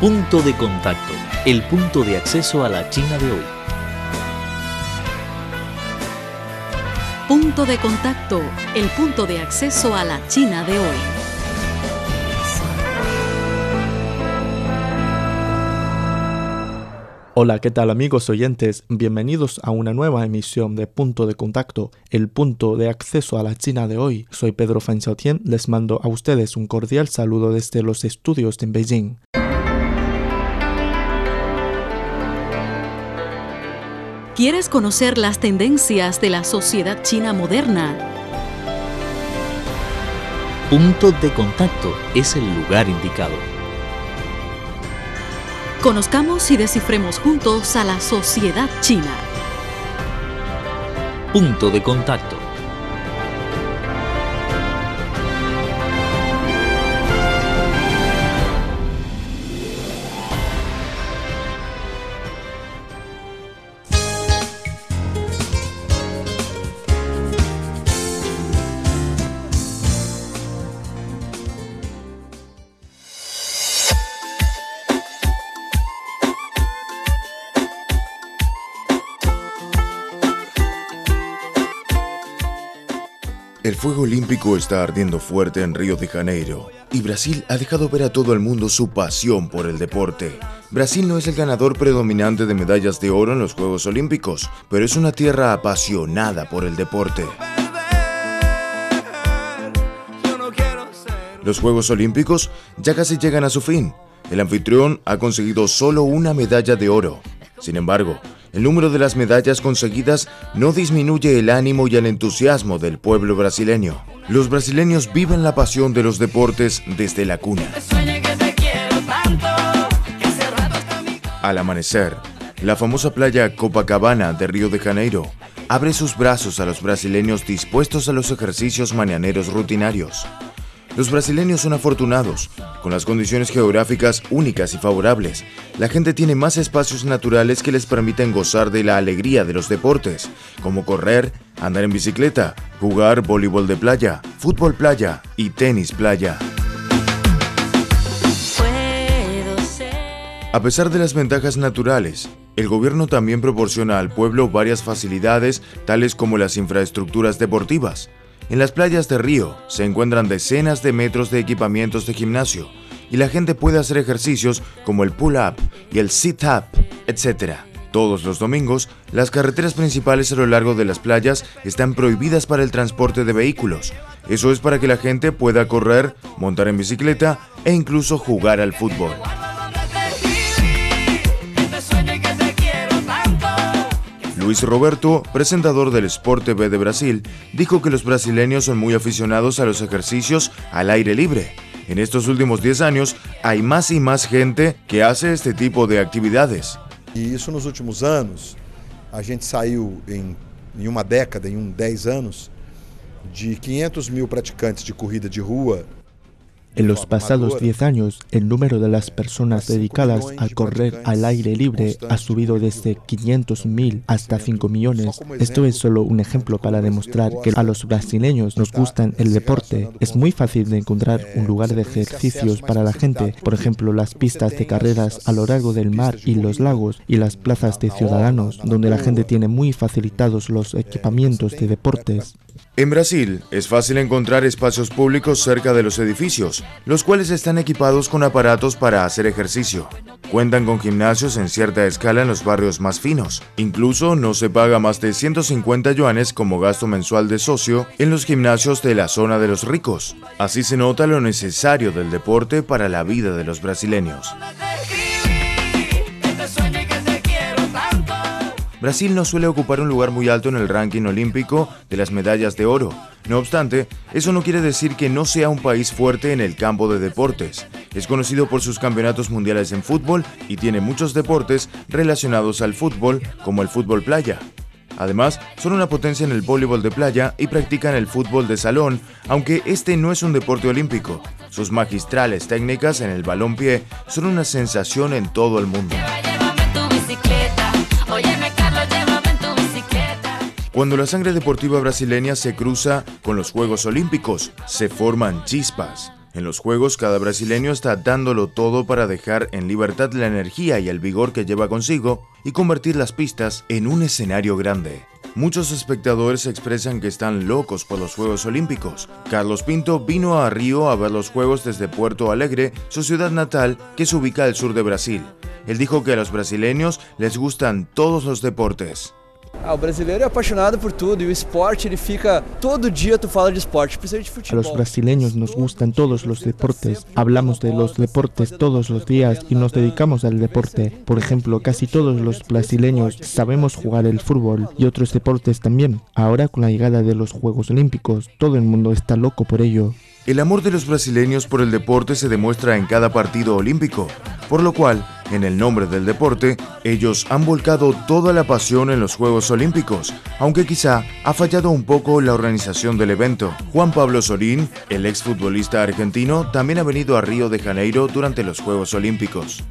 Punto de contacto, el punto de acceso a la China de hoy. Punto de contacto, el punto de acceso a la China de hoy. Hola, ¿qué tal amigos oyentes? Bienvenidos a una nueva emisión de Punto de Contacto, el punto de acceso a la China de hoy. Soy Pedro Fan Xiaotian, les mando a ustedes un cordial saludo desde los estudios de Beijing. ¿Quieres conocer las tendencias de la sociedad china moderna? Punto de contacto es el lugar indicado. Conozcamos y descifremos juntos a la sociedad china. Punto de contacto. El fuego olímpico está ardiendo fuerte en Río de Janeiro y Brasil ha dejado ver a todo el mundo su pasión por el deporte. Brasil no es el ganador predominante de medallas de oro en los Juegos Olímpicos, pero es una tierra apasionada por el deporte. Los Juegos Olímpicos ya casi llegan a su fin. El anfitrión ha conseguido solo una medalla de oro. Sin embargo, el número de las medallas conseguidas no disminuye el ánimo y el entusiasmo del pueblo brasileño. Los brasileños viven la pasión de los deportes desde la cuna. Al amanecer, la famosa playa Copacabana de Río de Janeiro abre sus brazos a los brasileños dispuestos a los ejercicios mañaneros rutinarios. Los brasileños son afortunados, con las condiciones geográficas únicas y favorables. La gente tiene más espacios naturales que les permiten gozar de la alegría de los deportes, como correr, andar en bicicleta, jugar voleibol de playa, fútbol playa y tenis playa. A pesar de las ventajas naturales, el gobierno también proporciona al pueblo varias facilidades, tales como las infraestructuras deportivas, en las playas de Río se encuentran decenas de metros de equipamientos de gimnasio y la gente puede hacer ejercicios como el pull-up y el sit-up, etc. Todos los domingos, las carreteras principales a lo largo de las playas están prohibidas para el transporte de vehículos. Eso es para que la gente pueda correr, montar en bicicleta e incluso jugar al fútbol. Luis Roberto, presentador del Sport TV de Brasil, dijo que los brasileños son muy aficionados a los ejercicios al aire libre. En estos últimos 10 años hay más y más gente que hace este tipo de actividades. E isso nos últimos anos, a gente saiu em, em uma década, em um 10 anos, de 500 mil praticantes de corrida de rua En los pasados 10 años, el número de las personas dedicadas a correr al aire libre ha subido desde 500.000 hasta 5 millones. Esto es solo un ejemplo para demostrar que a los brasileños nos gustan el deporte. Es muy fácil de encontrar un lugar de ejercicios para la gente, por ejemplo las pistas de carreras a lo largo del mar y los lagos y las plazas de ciudadanos, donde la gente tiene muy facilitados los equipamientos de deportes. En Brasil es fácil encontrar espacios públicos cerca de los edificios, los cuales están equipados con aparatos para hacer ejercicio. Cuentan con gimnasios en cierta escala en los barrios más finos. Incluso no se paga más de 150 yuanes como gasto mensual de socio en los gimnasios de la zona de los ricos. Así se nota lo necesario del deporte para la vida de los brasileños. Brasil no suele ocupar un lugar muy alto en el ranking olímpico de las medallas de oro. No obstante, eso no quiere decir que no sea un país fuerte en el campo de deportes. Es conocido por sus campeonatos mundiales en fútbol y tiene muchos deportes relacionados al fútbol, como el fútbol playa. Además, son una potencia en el voleibol de playa y practican el fútbol de salón, aunque este no es un deporte olímpico. Sus magistrales técnicas en el balón-pie son una sensación en todo el mundo. Cuando la sangre deportiva brasileña se cruza con los Juegos Olímpicos, se forman chispas. En los Juegos, cada brasileño está dándolo todo para dejar en libertad la energía y el vigor que lleva consigo y convertir las pistas en un escenario grande. Muchos espectadores expresan que están locos por los Juegos Olímpicos. Carlos Pinto vino a Río a ver los Juegos desde Puerto Alegre, su ciudad natal, que se ubica al sur de Brasil. Él dijo que a los brasileños les gustan todos los deportes. Ah, o brasileiro é apaixonado por tudo e o esporte ele fica todo dia tu fala de esporte, principalmente de A futebol. los brasileños nos gustan todos los deportes. Hablamos de los deportes todos los días y nos dedicamos al deporte. Por ejemplo, casi todos los brasileños sabemos jugar el fútbol y otros deportes también. Ahora con la llegada de los Juegos Olímpicos, todo el mundo está loco por ello. El amor de los brasileños por el deporte se demuestra en cada partido olímpico, por lo cual, en el nombre del deporte, ellos han volcado toda la pasión en los Juegos Olímpicos, aunque quizá ha fallado un poco la organización del evento. Juan Pablo Sorín, el exfutbolista argentino, también ha venido a Río de Janeiro durante los Juegos Olímpicos.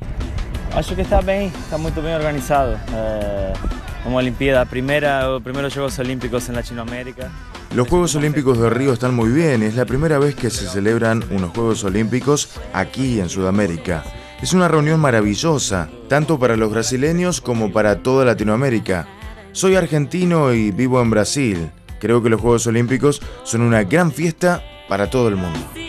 Acho que está bem, está muito bem organizado. É uma Olimpíada, a primeira, os primeiros Jogos Olímpicos em Latinoamérica. Los Juegos Olímpicos de Río están muy bien, es la primera vez que se celebran unos Juegos Olímpicos aquí en Sudamérica. Es una reunión maravillosa, tanto para los brasileños como para toda Latinoamérica. Soy argentino y vivo en Brasil. Creo que los Juegos Olímpicos son una gran fiesta para todo el mundo.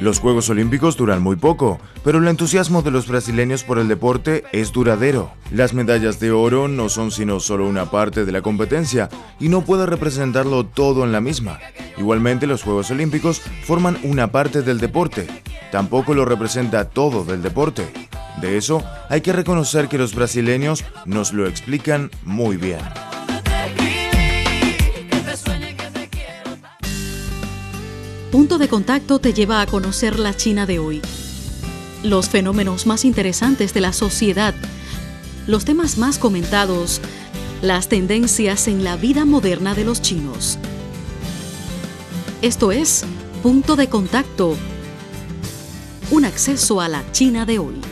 Los Juegos Olímpicos duran muy poco, pero el entusiasmo de los brasileños por el deporte es duradero. Las medallas de oro no son sino solo una parte de la competencia y no puede representarlo todo en la misma. Igualmente los Juegos Olímpicos forman una parte del deporte, tampoco lo representa todo del deporte. De eso hay que reconocer que los brasileños nos lo explican muy bien. Punto de contacto te lleva a conocer la China de hoy. Los fenómenos más interesantes de la sociedad, los temas más comentados, las tendencias en la vida moderna de los chinos. Esto es Punto de Contacto, un acceso a la China de hoy.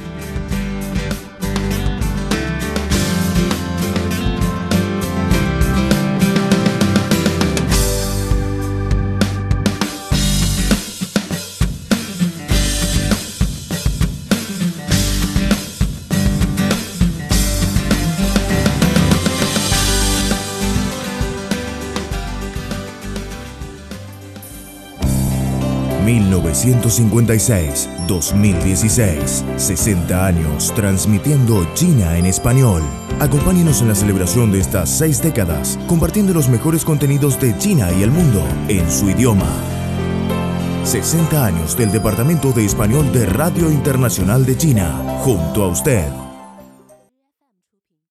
...1956-2016... ...60 años transmitiendo China en español... Acompáñenos en la celebración de estas seis décadas... ...compartiendo los mejores contenidos de China y el mundo... ...en su idioma... 60 años del Departamento de Español de Radio Internacional de China... ...junto a usted...